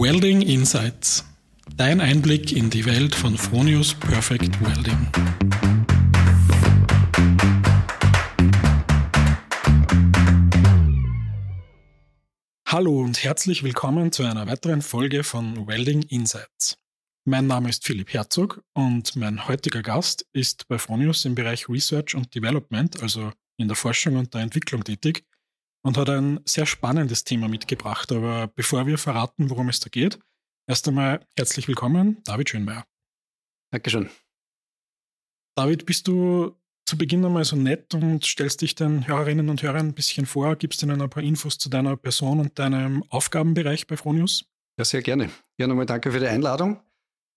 Welding Insights. Dein Einblick in die Welt von Fronius Perfect Welding. Hallo und herzlich willkommen zu einer weiteren Folge von Welding Insights. Mein Name ist Philipp Herzog und mein heutiger Gast ist bei Fronius im Bereich Research und Development, also in der Forschung und der Entwicklung tätig und hat ein sehr spannendes Thema mitgebracht. Aber bevor wir verraten, worum es da geht, erst einmal herzlich willkommen, David Schönmeier. Dankeschön. David, bist du zu Beginn einmal so nett und stellst dich den Hörerinnen und Hörern ein bisschen vor, gibst ihnen ein paar Infos zu deiner Person und deinem Aufgabenbereich bei Fronius? Ja, sehr gerne. Ja, nochmal danke für die Einladung.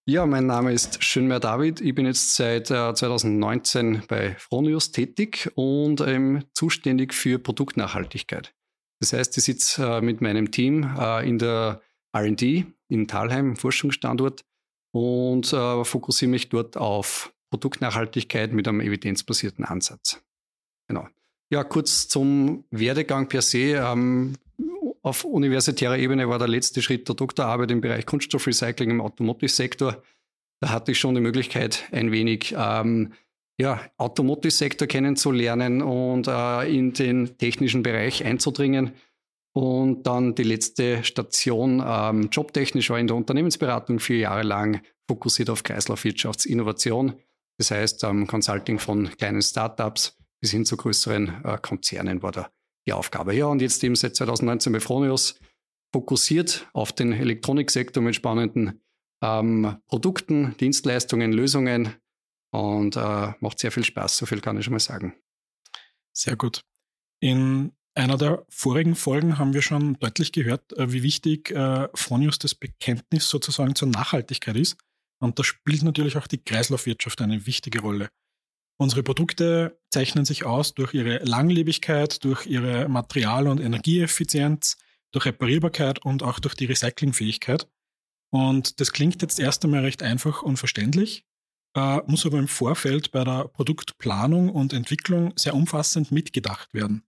Ja, mein Name ist Schönmeier David. Ich bin jetzt seit äh, 2019 bei Fronius tätig und ähm, zuständig für Produktnachhaltigkeit. Das heißt, ich sitze äh, mit meinem Team äh, in der RD in Talheim, Forschungsstandort, und äh, fokussiere mich dort auf Produktnachhaltigkeit mit einem evidenzbasierten Ansatz. Genau. Ja, kurz zum Werdegang per se. Ähm, auf universitärer Ebene war der letzte Schritt der Doktorarbeit im Bereich Kunststoffrecycling im Automotive-Sektor. Da hatte ich schon die Möglichkeit, ein wenig ähm, ja, Automotive-Sektor kennenzulernen und äh, in den technischen Bereich einzudringen. Und dann die letzte Station ähm, jobtechnisch war in der Unternehmensberatung vier Jahre lang fokussiert auf Kreislaufwirtschaftsinnovation. Das heißt, ähm, Consulting von kleinen Startups bis hin zu größeren äh, Konzernen war da die Aufgabe. Ja, und jetzt eben seit 2019 bei Fronius fokussiert auf den Elektroniksektor mit spannenden ähm, Produkten, Dienstleistungen, Lösungen und äh, macht sehr viel Spaß, so viel kann ich schon mal sagen. Sehr gut. In einer der vorigen Folgen haben wir schon deutlich gehört, äh, wie wichtig äh, Fronius das Bekenntnis sozusagen zur Nachhaltigkeit ist. Und da spielt natürlich auch die Kreislaufwirtschaft eine wichtige Rolle. Unsere Produkte zeichnen sich aus durch ihre Langlebigkeit, durch ihre Material- und Energieeffizienz, durch Reparierbarkeit und auch durch die Recyclingfähigkeit. Und das klingt jetzt erst einmal recht einfach und verständlich, äh, muss aber im Vorfeld bei der Produktplanung und Entwicklung sehr umfassend mitgedacht werden.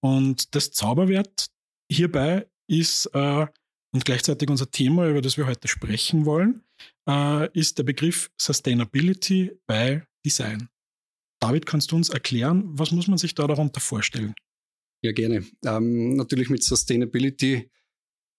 Und das Zauberwert hierbei ist, äh, und gleichzeitig unser Thema, über das wir heute sprechen wollen, äh, ist der Begriff Sustainability by Design. David, kannst du uns erklären, was muss man sich da darunter vorstellen? Ja, gerne. Ähm, natürlich mit Sustainability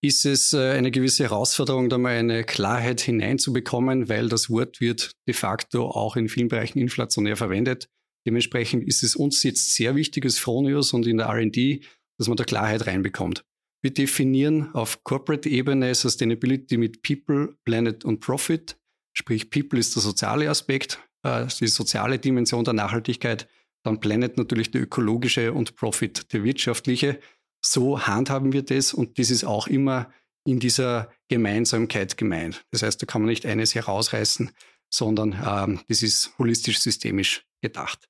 ist es äh, eine gewisse Herausforderung, da mal eine Klarheit hineinzubekommen, weil das Wort wird de facto auch in vielen Bereichen inflationär verwendet. Dementsprechend ist es uns jetzt sehr wichtig als Fronius und in der R&D, dass man da Klarheit reinbekommt. Wir definieren auf Corporate-Ebene Sustainability mit People, Planet und Profit. Sprich, People ist der soziale Aspekt, äh, die soziale Dimension der Nachhaltigkeit, dann Planet natürlich die ökologische und Profit die wirtschaftliche. So handhaben wir das und das ist auch immer in dieser Gemeinsamkeit gemeint. Das heißt, da kann man nicht eines herausreißen, sondern ähm, das ist holistisch systemisch gedacht.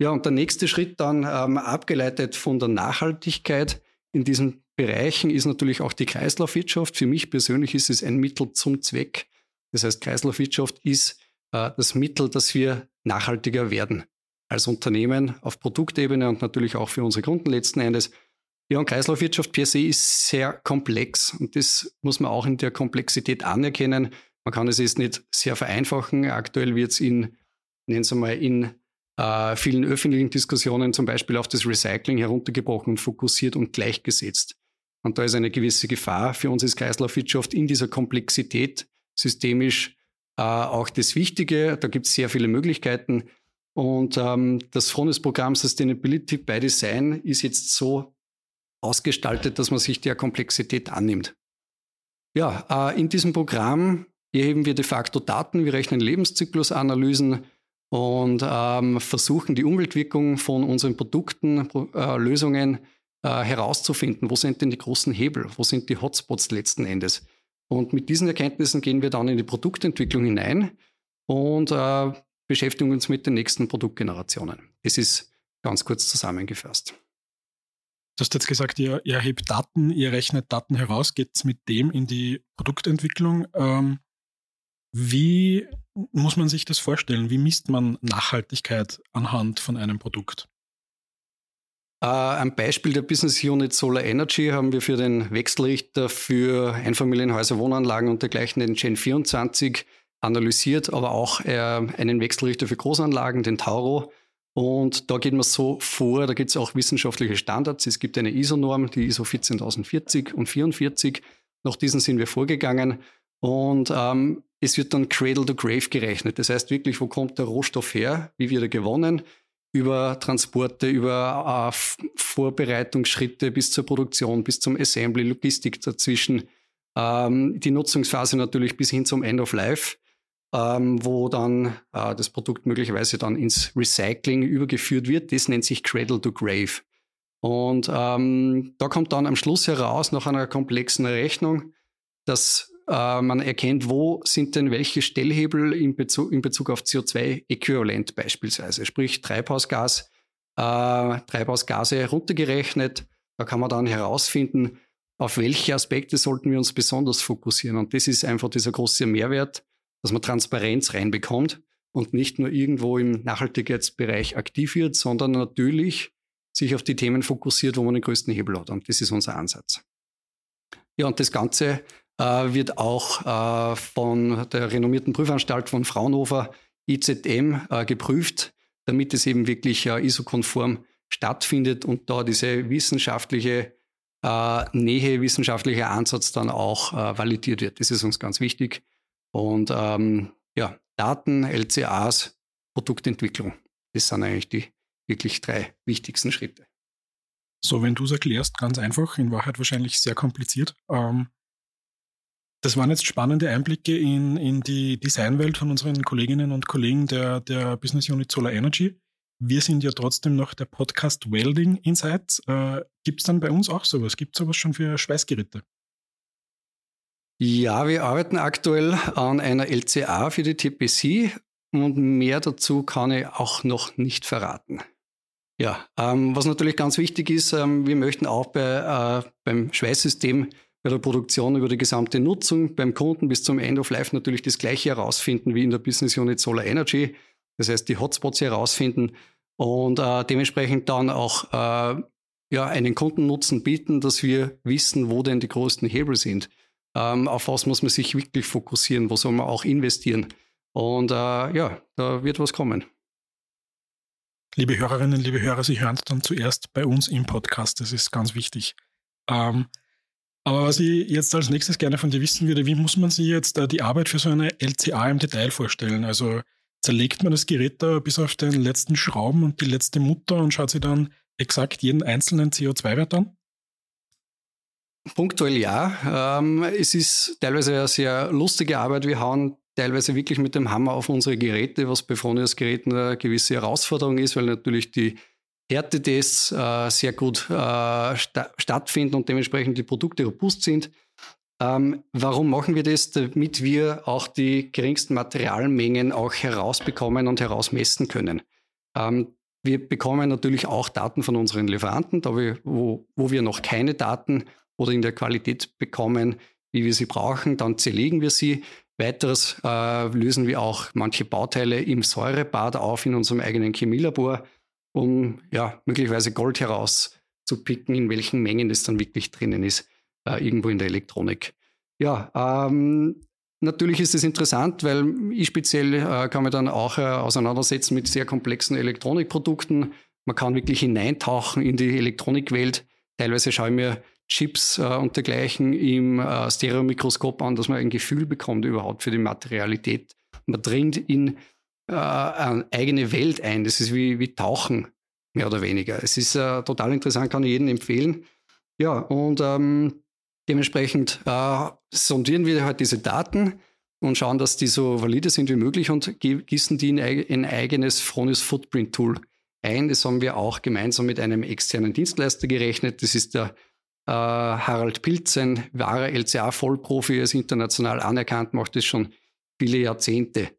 Ja, und der nächste Schritt dann ähm, abgeleitet von der Nachhaltigkeit in diesen Bereichen ist natürlich auch die Kreislaufwirtschaft. Für mich persönlich ist es ein Mittel zum Zweck. Das heißt, Kreislaufwirtschaft ist das Mittel, dass wir nachhaltiger werden als Unternehmen auf Produktebene und natürlich auch für unsere Kunden letzten Endes. Ja, und Kreislaufwirtschaft per se ist sehr komplex und das muss man auch in der Komplexität anerkennen. Man kann es jetzt nicht sehr vereinfachen. Aktuell wird es in, nennen Sie mal, in äh, vielen öffentlichen Diskussionen zum Beispiel auf das Recycling heruntergebrochen und fokussiert und gleichgesetzt. Und da ist eine gewisse Gefahr. Für uns ist Kreislaufwirtschaft in dieser Komplexität systemisch äh, auch das Wichtige. Da gibt es sehr viele Möglichkeiten. Und ähm, das Frontend-Programm Sustainability by Design ist jetzt so ausgestaltet, dass man sich der Komplexität annimmt. Ja, äh, in diesem Programm erheben wir de facto Daten, wir rechnen Lebenszyklusanalysen und ähm, versuchen die Umweltwirkung von unseren Produkten, äh, Lösungen äh, herauszufinden. Wo sind denn die großen Hebel? Wo sind die Hotspots letzten Endes? Und mit diesen Erkenntnissen gehen wir dann in die Produktentwicklung hinein und äh, beschäftigen uns mit den nächsten Produktgenerationen. Das ist ganz kurz zusammengefasst. Du hast jetzt gesagt, ihr, ihr erhebt Daten, ihr rechnet Daten heraus, geht mit dem in die Produktentwicklung. Ähm, wie muss man sich das vorstellen? Wie misst man Nachhaltigkeit anhand von einem Produkt? Äh, ein Beispiel der Business Unit Solar Energy haben wir für den Wechselrichter für Einfamilienhäuser, Wohnanlagen und dergleichen, den Gen 24, analysiert, aber auch äh, einen Wechselrichter für Großanlagen, den Tauro. Und da geht man so vor, da gibt es auch wissenschaftliche Standards. Es gibt eine ISO-Norm, die ISO 14040 und 44. Nach diesen sind wir vorgegangen. Und ähm, es wird dann Cradle to Grave gerechnet. Das heißt wirklich, wo kommt der Rohstoff her? Wie wird er gewonnen? Über Transporte, über äh, Vorbereitungsschritte bis zur Produktion, bis zum Assembly, Logistik dazwischen. Ähm, die Nutzungsphase natürlich bis hin zum End of Life ähm, wo dann äh, das Produkt möglicherweise dann ins Recycling übergeführt wird. Das nennt sich Cradle to Grave. Und ähm, da kommt dann am Schluss heraus, nach einer komplexen Rechnung, dass äh, man erkennt, wo sind denn welche Stellhebel in Bezug, in Bezug auf CO2-Äquivalent beispielsweise, sprich Treibhausgas, äh, Treibhausgase runtergerechnet. Da kann man dann herausfinden, auf welche Aspekte sollten wir uns besonders fokussieren. Und das ist einfach dieser große Mehrwert, dass man Transparenz reinbekommt und nicht nur irgendwo im Nachhaltigkeitsbereich aktiv wird, sondern natürlich sich auf die Themen fokussiert, wo man den größten Hebel hat. Und das ist unser Ansatz. Ja, und das Ganze wird auch äh, von der renommierten Prüfanstalt von Fraunhofer IZM äh, geprüft, damit es eben wirklich äh, ISO-konform stattfindet und da diese wissenschaftliche äh, Nähe, wissenschaftlicher Ansatz dann auch äh, validiert wird. Das ist uns ganz wichtig. Und ähm, ja, Daten, LCAs, Produktentwicklung. Das sind eigentlich die wirklich drei wichtigsten Schritte. So, wenn du es erklärst, ganz einfach, in Wahrheit wahrscheinlich sehr kompliziert. Ähm, das waren jetzt spannende Einblicke in, in die Designwelt von unseren Kolleginnen und Kollegen der, der Business Unit Solar Energy. Wir sind ja trotzdem noch der Podcast Welding Insights. Äh, Gibt es dann bei uns auch sowas? Gibt es sowas schon für Schweißgeräte? Ja, wir arbeiten aktuell an einer LCA für die TPC und mehr dazu kann ich auch noch nicht verraten. Ja, ähm, was natürlich ganz wichtig ist, ähm, wir möchten auch bei, äh, beim Schweißsystem, bei der Produktion über die gesamte Nutzung, beim Kunden bis zum End of Life natürlich das Gleiche herausfinden wie in der Business Unit Solar Energy. Das heißt, die Hotspots herausfinden und äh, dementsprechend dann auch äh, ja, einen Kundennutzen bieten, dass wir wissen, wo denn die größten Hebel sind ähm, auf was muss man sich wirklich fokussieren, wo soll man auch investieren. Und äh, ja, da wird was kommen. Liebe Hörerinnen, liebe Hörer, Sie hören es dann zuerst bei uns im Podcast. Das ist ganz wichtig. Ähm, aber was ich jetzt als nächstes gerne von dir wissen würde, wie muss man sich jetzt äh, die Arbeit für so eine LCA im Detail vorstellen? Also zerlegt man das Gerät da bis auf den letzten Schrauben und die letzte Mutter und schaut sich dann exakt jeden einzelnen CO2-Wert an? Punktuell ja. Ähm, es ist teilweise eine sehr lustige Arbeit. Wir hauen teilweise wirklich mit dem Hammer auf unsere Geräte, was bei Fronius-Geräten eine gewisse Herausforderung ist, weil natürlich die Härtetests äh, sehr gut äh, sta stattfinden und dementsprechend die Produkte robust sind. Ähm, warum machen wir das? Damit wir auch die geringsten Materialmengen auch herausbekommen und herausmessen können. Ähm, wir bekommen natürlich auch Daten von unseren Lieferanten, da wir, wo, wo wir noch keine Daten oder in der Qualität bekommen, wie wir sie brauchen. Dann zerlegen wir sie. Weiteres äh, lösen wir auch manche Bauteile im Säurebad auf in unserem eigenen Chemielabor, um ja, möglicherweise Gold herauszupicken, in welchen Mengen das dann wirklich drinnen ist, äh, irgendwo in der Elektronik. Ja, ähm, natürlich ist es interessant, weil ich speziell äh, kann mich dann auch äh, auseinandersetzen mit sehr komplexen Elektronikprodukten. Man kann wirklich hineintauchen in die Elektronikwelt. Teilweise schaue ich mir Chips äh, und dergleichen im äh, Stereomikroskop an, dass man ein Gefühl bekommt überhaupt für die Materialität. Man dringt in äh, eine eigene Welt ein. Das ist wie, wie Tauchen, mehr oder weniger. Es ist äh, total interessant, kann ich jedem empfehlen. Ja, und ähm, dementsprechend äh, sondieren wir halt diese Daten und schauen, dass die so valide sind wie möglich und gießen die in ein eigenes Fronius Footprint Tool ein. Das haben wir auch gemeinsam mit einem externen Dienstleister gerechnet. Das ist der äh, Harald Pilz, ein wahrer LCA-Vollprofi, ist international anerkannt, macht das schon viele Jahrzehnte.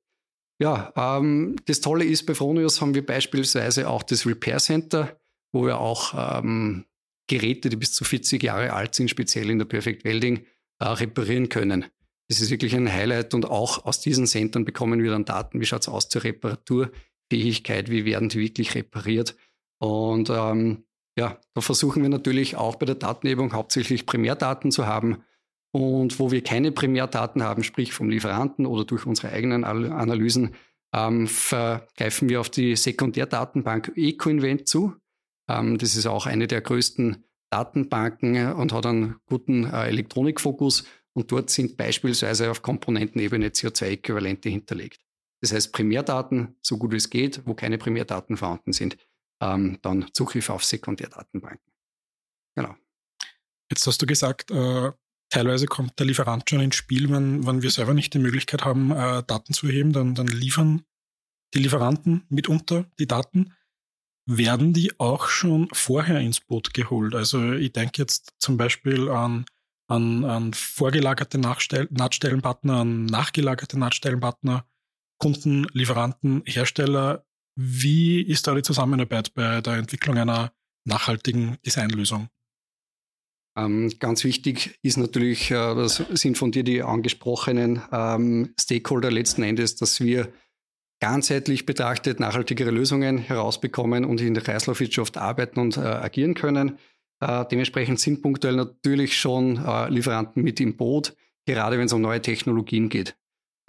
Ja, ähm, das Tolle ist, bei Fronius haben wir beispielsweise auch das Repair Center, wo wir auch ähm, Geräte, die bis zu 40 Jahre alt sind, speziell in der Perfect Welding, äh, reparieren können. Das ist wirklich ein Highlight und auch aus diesen Centern bekommen wir dann Daten, wie schaut es aus zur Reparaturfähigkeit, wie werden die wirklich repariert. Und ähm, ja, da versuchen wir natürlich auch bei der Datenhebung hauptsächlich Primärdaten zu haben. Und wo wir keine Primärdaten haben, sprich vom Lieferanten oder durch unsere eigenen Analysen, ähm, vergreifen wir auf die Sekundärdatenbank EcoInvent zu. Ähm, das ist auch eine der größten Datenbanken und hat einen guten äh, Elektronikfokus. Und dort sind beispielsweise auf Komponentenebene CO2-Äquivalente hinterlegt. Das heißt, Primärdaten, so gut es geht, wo keine Primärdaten vorhanden sind, ähm, dann Zugriff auf Sekundärdatenbanken. Genau. Jetzt hast du gesagt, äh, teilweise kommt der Lieferant schon ins Spiel, wenn, wenn wir selber nicht die Möglichkeit haben, äh, Daten zu erheben, dann, dann liefern die Lieferanten mitunter die Daten. Werden die auch schon vorher ins Boot geholt? Also ich denke jetzt zum Beispiel an, an, an vorgelagerte Nachstell Nahtstellenpartner, an nachgelagerte Nahtstellenpartner, Kunden, Lieferanten, Hersteller. Wie ist da die Zusammenarbeit bei der Entwicklung einer nachhaltigen Designlösung? Ähm, ganz wichtig ist natürlich, äh, das sind von dir die angesprochenen ähm, Stakeholder letzten Endes, dass wir ganzheitlich betrachtet nachhaltigere Lösungen herausbekommen und in der Kreislaufwirtschaft arbeiten und äh, agieren können. Äh, dementsprechend sind punktuell natürlich schon äh, Lieferanten mit im Boot, gerade wenn es um neue Technologien geht.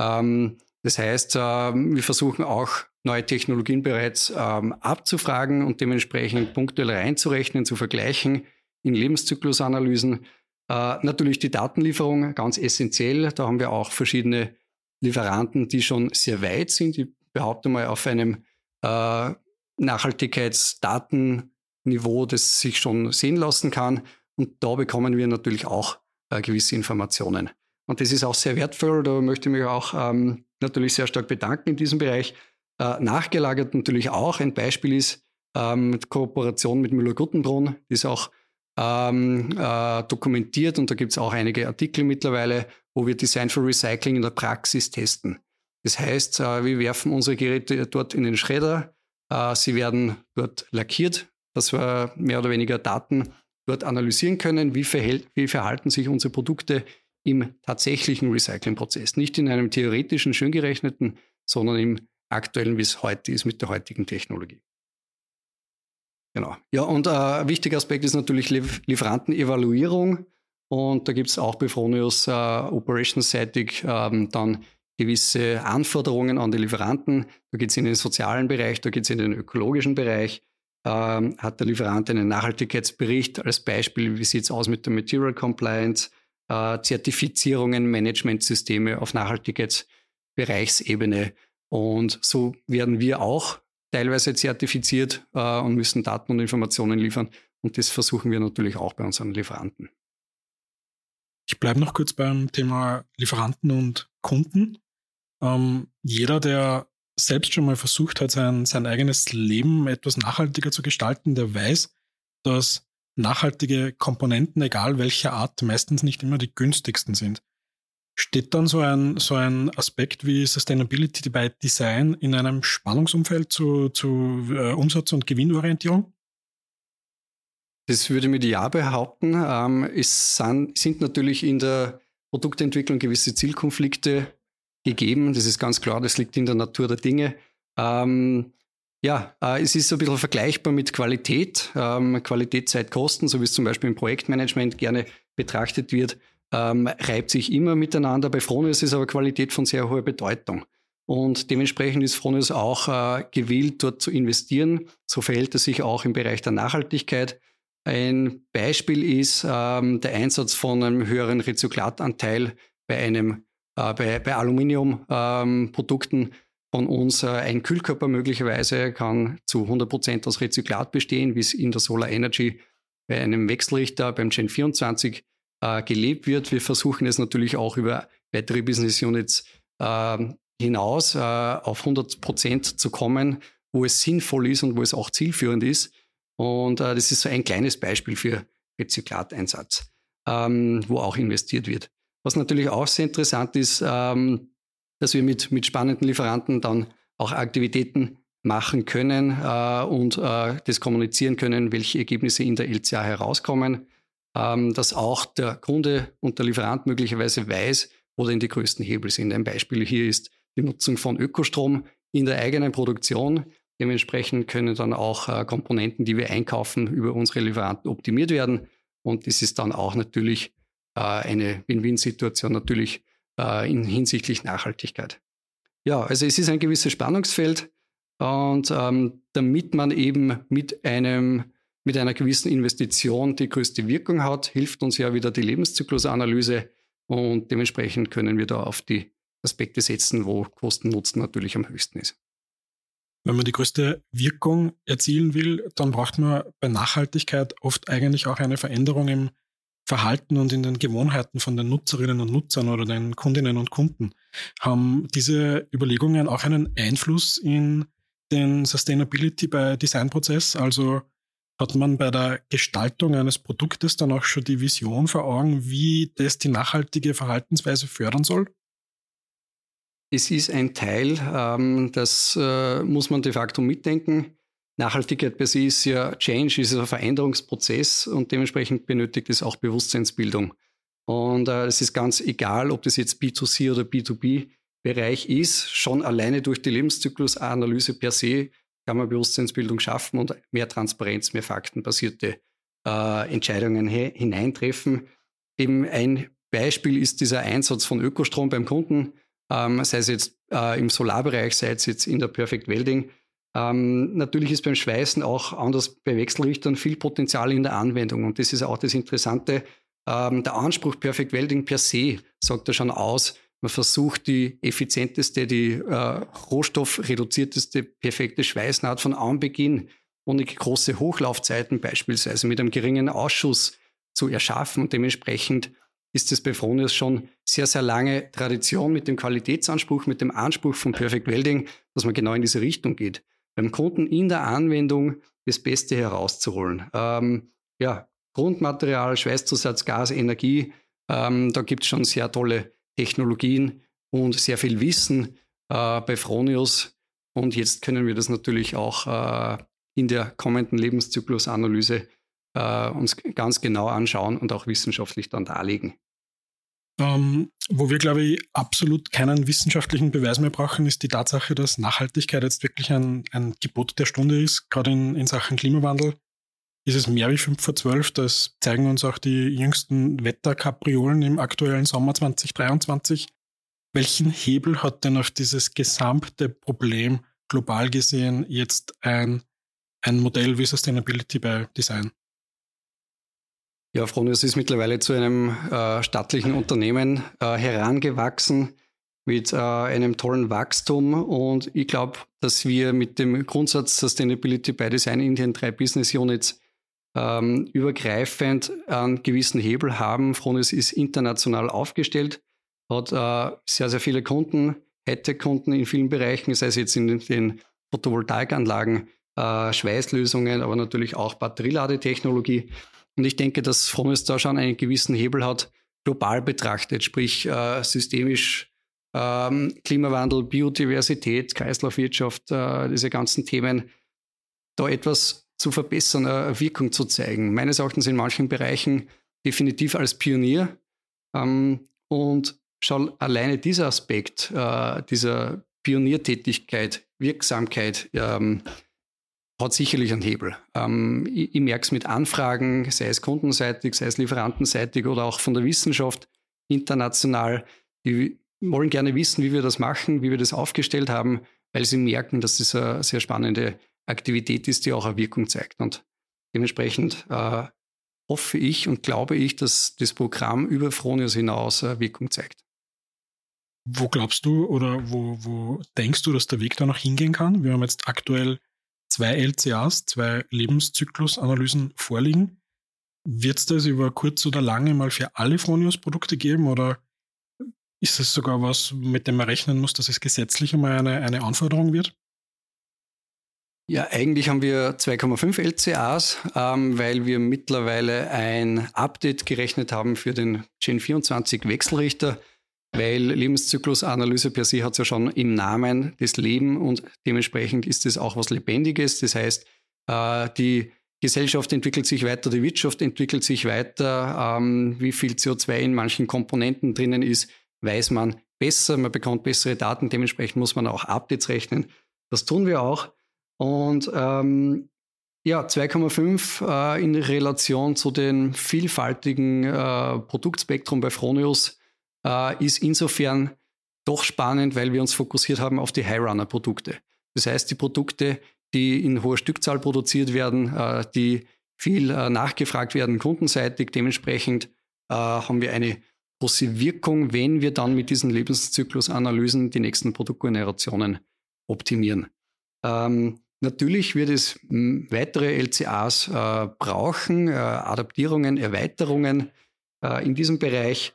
Ähm, das heißt, ähm, wir versuchen auch neue Technologien bereits ähm, abzufragen und dementsprechend punktuell reinzurechnen, zu vergleichen in Lebenszyklusanalysen. Äh, natürlich die Datenlieferung, ganz essentiell. Da haben wir auch verschiedene Lieferanten, die schon sehr weit sind. Ich behaupte mal auf einem äh, Nachhaltigkeitsdatenniveau, das sich schon sehen lassen kann. Und da bekommen wir natürlich auch äh, gewisse Informationen. Und das ist auch sehr wertvoll. Da möchte ich mich auch ähm, natürlich sehr stark bedanken in diesem Bereich. Äh, nachgelagert natürlich auch. Ein Beispiel ist ähm, mit Kooperation mit Müller-Guttenbrunn, die ist auch ähm, äh, dokumentiert und da gibt es auch einige Artikel mittlerweile, wo wir Design for Recycling in der Praxis testen. Das heißt, äh, wir werfen unsere Geräte dort in den Schredder, äh, sie werden dort lackiert, dass wir mehr oder weniger Daten dort analysieren können, wie, verhält, wie verhalten sich unsere Produkte im tatsächlichen Recyclingprozess. Nicht in einem theoretischen, schön gerechneten, sondern im aktuellen, wie es heute ist mit der heutigen Technologie. Genau. Ja, und äh, ein wichtiger Aspekt ist natürlich Lieferantenevaluierung. Und da gibt es auch bei Fronius äh, operationsseitig ähm, dann gewisse Anforderungen an die Lieferanten. Da geht es in den sozialen Bereich, da geht es in den ökologischen Bereich. Ähm, hat der Lieferant einen Nachhaltigkeitsbericht als Beispiel, wie sieht es aus mit der Material Compliance, äh, Zertifizierungen, Managementsysteme auf Nachhaltigkeitsbereichsebene. Und so werden wir auch teilweise zertifiziert äh, und müssen Daten und Informationen liefern. Und das versuchen wir natürlich auch bei unseren Lieferanten. Ich bleibe noch kurz beim Thema Lieferanten und Kunden. Ähm, jeder, der selbst schon mal versucht hat, sein, sein eigenes Leben etwas nachhaltiger zu gestalten, der weiß, dass nachhaltige Komponenten, egal welcher Art, meistens nicht immer die günstigsten sind. Steht dann so ein, so ein Aspekt wie Sustainability by Design in einem Spannungsumfeld zu, zu äh, Umsatz- und Gewinnorientierung? Das würde ich mit Ja behaupten. Ähm, es sind, sind natürlich in der Produktentwicklung gewisse Zielkonflikte gegeben. Das ist ganz klar, das liegt in der Natur der Dinge. Ähm, ja, äh, es ist so ein bisschen vergleichbar mit Qualität. Ähm, Qualität, Zeit, Kosten, so wie es zum Beispiel im Projektmanagement gerne betrachtet wird ähm, reibt sich immer miteinander. Bei Fronius ist aber Qualität von sehr hoher Bedeutung. Und dementsprechend ist Fronius auch äh, gewillt, dort zu investieren. So verhält es sich auch im Bereich der Nachhaltigkeit. Ein Beispiel ist ähm, der Einsatz von einem höheren Rezyklatanteil bei einem äh, bei, bei Aluminiumprodukten ähm, von uns. Äh, ein Kühlkörper möglicherweise kann zu 100 Prozent aus Rezyklat bestehen, wie es in der Solar Energy bei einem Wechselrichter beim Gen 24 äh, gelebt wird. Wir versuchen es natürlich auch über weitere Business Units äh, hinaus äh, auf 100 Prozent zu kommen, wo es sinnvoll ist und wo es auch zielführend ist. Und äh, das ist so ein kleines Beispiel für Rezyklateinsatz, ähm, wo auch investiert wird. Was natürlich auch sehr interessant ist, ähm, dass wir mit, mit spannenden Lieferanten dann auch Aktivitäten machen können äh, und äh, das kommunizieren können, welche Ergebnisse in der LCA herauskommen ähm, dass auch der Kunde und der Lieferant möglicherweise weiß, wo denn die größten Hebel sind. Ein Beispiel hier ist die Nutzung von Ökostrom in der eigenen Produktion. Dementsprechend können dann auch äh, Komponenten, die wir einkaufen, über unsere Lieferanten optimiert werden. Und das ist dann auch natürlich äh, eine Win-Win-Situation natürlich äh, in hinsichtlich Nachhaltigkeit. Ja, also es ist ein gewisses Spannungsfeld und ähm, damit man eben mit einem mit einer gewissen Investition die größte Wirkung hat, hilft uns ja wieder die Lebenszyklusanalyse und dementsprechend können wir da auf die Aspekte setzen, wo Kosten-Nutzen natürlich am höchsten ist. Wenn man die größte Wirkung erzielen will, dann braucht man bei Nachhaltigkeit oft eigentlich auch eine Veränderung im Verhalten und in den Gewohnheiten von den Nutzerinnen und Nutzern oder den Kundinnen und Kunden. Haben diese Überlegungen auch einen Einfluss in den Sustainability bei Designprozess? Also hat man bei der Gestaltung eines Produktes dann auch schon die Vision vor Augen, wie das die nachhaltige Verhaltensweise fördern soll? Es ist ein Teil, ähm, das äh, muss man de facto mitdenken. Nachhaltigkeit per se ist ja Change, ist ein Veränderungsprozess und dementsprechend benötigt es auch Bewusstseinsbildung. Und äh, es ist ganz egal, ob das jetzt B2C oder B2B-Bereich ist, schon alleine durch die Lebenszyklusanalyse per se kann man Bewusstseinsbildung schaffen und mehr Transparenz, mehr faktenbasierte äh, Entscheidungen hineintreffen. Eben ein Beispiel ist dieser Einsatz von Ökostrom beim Kunden ähm, sei es jetzt äh, im Solarbereich, sei es jetzt in der Perfect Welding. Ähm, natürlich ist beim Schweißen auch anders bei Wechselrichtern viel Potenzial in der Anwendung. Und das ist auch das Interessante. Ähm, der Anspruch Perfect Welding per se sagt ja schon aus, man versucht die effizienteste, die äh, rohstoffreduzierteste, perfekte Schweißnaht von Anbeginn ohne große Hochlaufzeiten beispielsweise mit einem geringen Ausschuss zu erschaffen und dementsprechend ist es bei Fronius schon sehr, sehr lange Tradition mit dem Qualitätsanspruch, mit dem Anspruch von Perfect Welding, dass man genau in diese Richtung geht. Beim Kunden in der Anwendung das Beste herauszuholen. Ähm, ja, Grundmaterial, Schweißzusatz, Gas, Energie, ähm, da gibt es schon sehr tolle Technologien und sehr viel Wissen äh, bei Fronius. Und jetzt können wir das natürlich auch äh, in der kommenden Lebenszyklusanalyse äh, uns ganz genau anschauen und auch wissenschaftlich dann darlegen. Ähm, wo wir, glaube ich, absolut keinen wissenschaftlichen Beweis mehr brauchen, ist die Tatsache, dass Nachhaltigkeit jetzt wirklich ein, ein Gebot der Stunde ist, gerade in, in Sachen Klimawandel. Ist es mehr wie 5 vor 12, das zeigen uns auch die jüngsten Wetterkapriolen im aktuellen Sommer 2023. Welchen Hebel hat denn auf dieses gesamte Problem global gesehen jetzt ein, ein Modell wie Sustainability by Design? Ja, Fronius ist mittlerweile zu einem äh, stattlichen Unternehmen äh, herangewachsen mit äh, einem tollen Wachstum und ich glaube, dass wir mit dem Grundsatz Sustainability by Design in den drei Business Units ähm, übergreifend einen gewissen Hebel haben. Fronius ist international aufgestellt, hat äh, sehr, sehr viele Kunden, hätte Kunden in vielen Bereichen, sei es jetzt in den Photovoltaikanlagen, äh, Schweißlösungen, aber natürlich auch Batterieladetechnologie. Und ich denke, dass Frommes da schon einen gewissen Hebel hat, global betrachtet, sprich äh, systemisch ähm, Klimawandel, Biodiversität, Kreislaufwirtschaft, äh, diese ganzen Themen, da etwas zu verbessern, eine Wirkung zu zeigen. Meines Erachtens in manchen Bereichen definitiv als Pionier. Ähm, und schon alleine dieser Aspekt äh, dieser Pioniertätigkeit, Wirksamkeit, ähm, hat sicherlich einen Hebel. Ähm, ich, ich merke es mit Anfragen, sei es kundenseitig, sei es lieferantenseitig oder auch von der Wissenschaft international. Die wollen gerne wissen, wie wir das machen, wie wir das aufgestellt haben, weil sie merken, dass das eine sehr spannende Aktivität ist, die auch eine Wirkung zeigt. Und dementsprechend äh, hoffe ich und glaube ich, dass das Programm über Fronius hinaus eine Wirkung zeigt. Wo glaubst du oder wo, wo denkst du, dass der Weg da noch hingehen kann? Wir haben jetzt aktuell zwei LCAs, zwei Lebenszyklusanalysen vorliegen. Wird es das über kurz oder lange mal für alle Fronius-Produkte geben oder ist es sogar was, mit dem man rechnen muss, dass es gesetzlich einmal eine, eine Anforderung wird? Ja, eigentlich haben wir 2,5 LCAs, ähm, weil wir mittlerweile ein Update gerechnet haben für den Gen 24 Wechselrichter weil Lebenszyklusanalyse per se hat ja schon im Namen das Leben und dementsprechend ist es auch was Lebendiges. Das heißt, äh, die Gesellschaft entwickelt sich weiter, die Wirtschaft entwickelt sich weiter. Ähm, wie viel CO2 in manchen Komponenten drinnen ist, weiß man besser, man bekommt bessere Daten, dementsprechend muss man auch Updates rechnen. Das tun wir auch. Und ähm, ja, 2,5 äh, in Relation zu den vielfältigen äh, Produktspektrum bei Fronius äh, ist insofern doch spannend, weil wir uns fokussiert haben auf die High-Runner-Produkte. Das heißt, die Produkte, die in hoher Stückzahl produziert werden, äh, die viel äh, nachgefragt werden kundenseitig. Dementsprechend äh, haben wir eine große Wirkung, wenn wir dann mit diesen Lebenszyklusanalysen die nächsten Produktgenerationen optimieren. Ähm, natürlich wird es weitere LCAs äh, brauchen, äh, Adaptierungen, Erweiterungen äh, in diesem Bereich.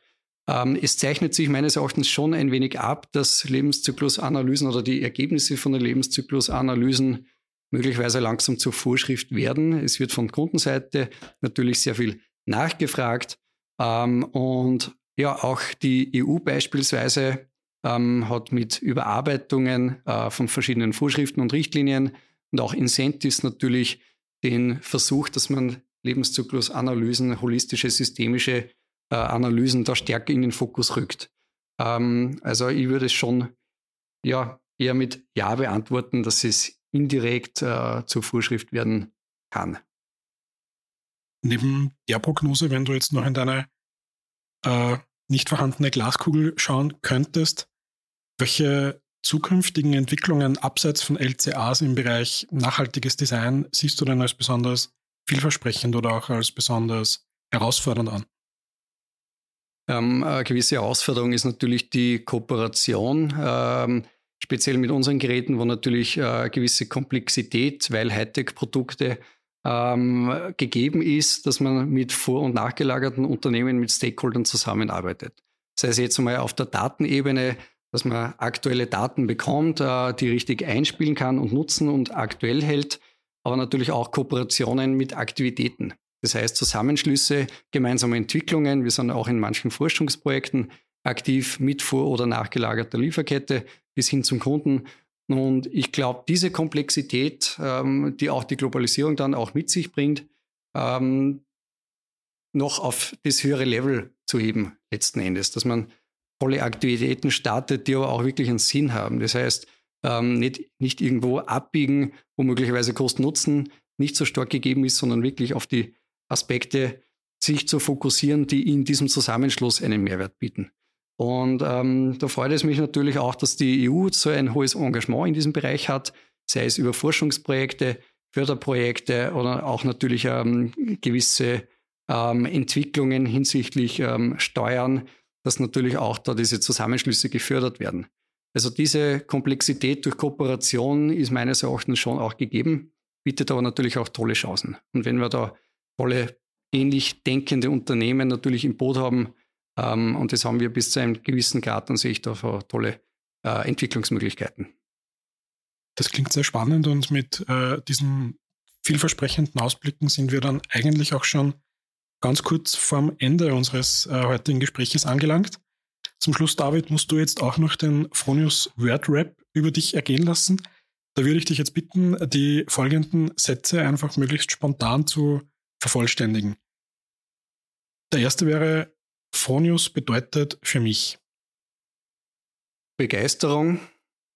Ähm, es zeichnet sich meines Erachtens schon ein wenig ab, dass Lebenszyklusanalysen oder die Ergebnisse von den Lebenszyklusanalysen möglicherweise langsam zur Vorschrift werden. Es wird von Kundenseite natürlich sehr viel nachgefragt. Ähm, und ja, auch die EU beispielsweise ähm, hat mit Überarbeitungen äh, von verschiedenen Vorschriften und Richtlinien und auch Incentives natürlich den Versuch, dass man Lebenszyklusanalysen, holistische, systemische äh, Analysen da stärker in den Fokus rückt. Ähm, also ich würde es schon ja, eher mit Ja beantworten, dass es indirekt äh, zur Vorschrift werden kann. Neben der Prognose, wenn du jetzt noch in deine äh, nicht vorhandene Glaskugel schauen könntest, welche zukünftigen Entwicklungen abseits von LCAs im Bereich nachhaltiges Design siehst du denn als besonders vielversprechend oder auch als besonders herausfordernd an? Ähm, eine gewisse Herausforderung ist natürlich die Kooperation, ähm, speziell mit unseren Geräten, wo natürlich äh, gewisse Komplexität, weil Hightech-Produkte ähm, gegeben ist, dass man mit vor- und nachgelagerten Unternehmen, mit Stakeholdern zusammenarbeitet. Sei es jetzt einmal auf der Datenebene, dass man aktuelle Daten bekommt, äh, die richtig einspielen kann und nutzen und aktuell hält, aber natürlich auch Kooperationen mit Aktivitäten. Das heißt Zusammenschlüsse, gemeinsame Entwicklungen. Wir sind auch in manchen Forschungsprojekten aktiv mit vor- oder nachgelagerter Lieferkette bis hin zum Kunden und ich glaube, diese Komplexität, ähm, die auch die Globalisierung dann auch mit sich bringt, ähm, noch auf das höhere Level zu heben, letzten Endes, dass man tolle Aktivitäten startet, die aber auch wirklich einen Sinn haben. Das heißt, ähm, nicht, nicht irgendwo abbiegen, wo möglicherweise Kosten-Nutzen nicht so stark gegeben ist, sondern wirklich auf die Aspekte sich zu fokussieren, die in diesem Zusammenschluss einen Mehrwert bieten. Und ähm, da freut es mich natürlich auch, dass die EU so ein hohes Engagement in diesem Bereich hat, sei es über Forschungsprojekte, Förderprojekte oder auch natürlich ähm, gewisse ähm, Entwicklungen hinsichtlich ähm, Steuern, dass natürlich auch da diese Zusammenschlüsse gefördert werden. Also diese Komplexität durch Kooperation ist meines Erachtens schon auch gegeben, bietet aber natürlich auch tolle Chancen. Und wenn wir da tolle ähnlich denkende Unternehmen natürlich im Boot haben, ähm, und das haben wir bis zu einem gewissen Grad, dann sehe ich da tolle äh, Entwicklungsmöglichkeiten. Das klingt sehr spannend und mit äh, diesen vielversprechenden Ausblicken sind wir dann eigentlich auch schon ganz kurz vorm Ende unseres äh, heutigen Gespräches angelangt. Zum Schluss, David, musst du jetzt auch noch den Fronius Word Rap über dich ergehen lassen. Da würde ich dich jetzt bitten, die folgenden Sätze einfach möglichst spontan zu vervollständigen. Der erste wäre, Fronius bedeutet für mich? Begeisterung,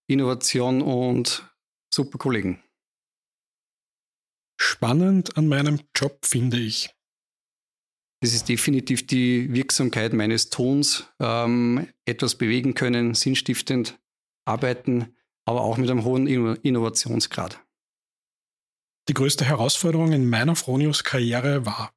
Innovation und super Kollegen. Spannend an meinem Job finde ich. Das ist definitiv die Wirksamkeit meines Tons, ähm, etwas bewegen können, sinnstiftend arbeiten, aber auch mit einem hohen Innovationsgrad. Die größte Herausforderung in meiner Fronius-Karriere war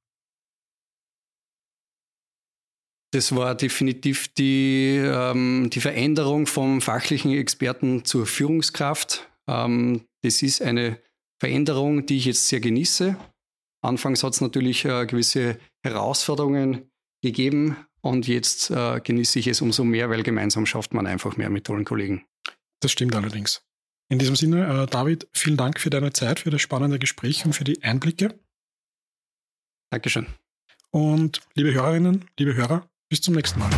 Das war definitiv die, ähm, die Veränderung vom fachlichen Experten zur Führungskraft. Ähm, das ist eine Veränderung, die ich jetzt sehr genieße. Anfangs hat es natürlich äh, gewisse Herausforderungen gegeben und jetzt äh, genieße ich es umso mehr, weil gemeinsam schafft man einfach mehr mit tollen Kollegen. Das stimmt allerdings. In diesem Sinne, äh, David, vielen Dank für deine Zeit, für das spannende Gespräch und für die Einblicke. Dankeschön. Und liebe Hörerinnen, liebe Hörer, bis zum nächsten Mal.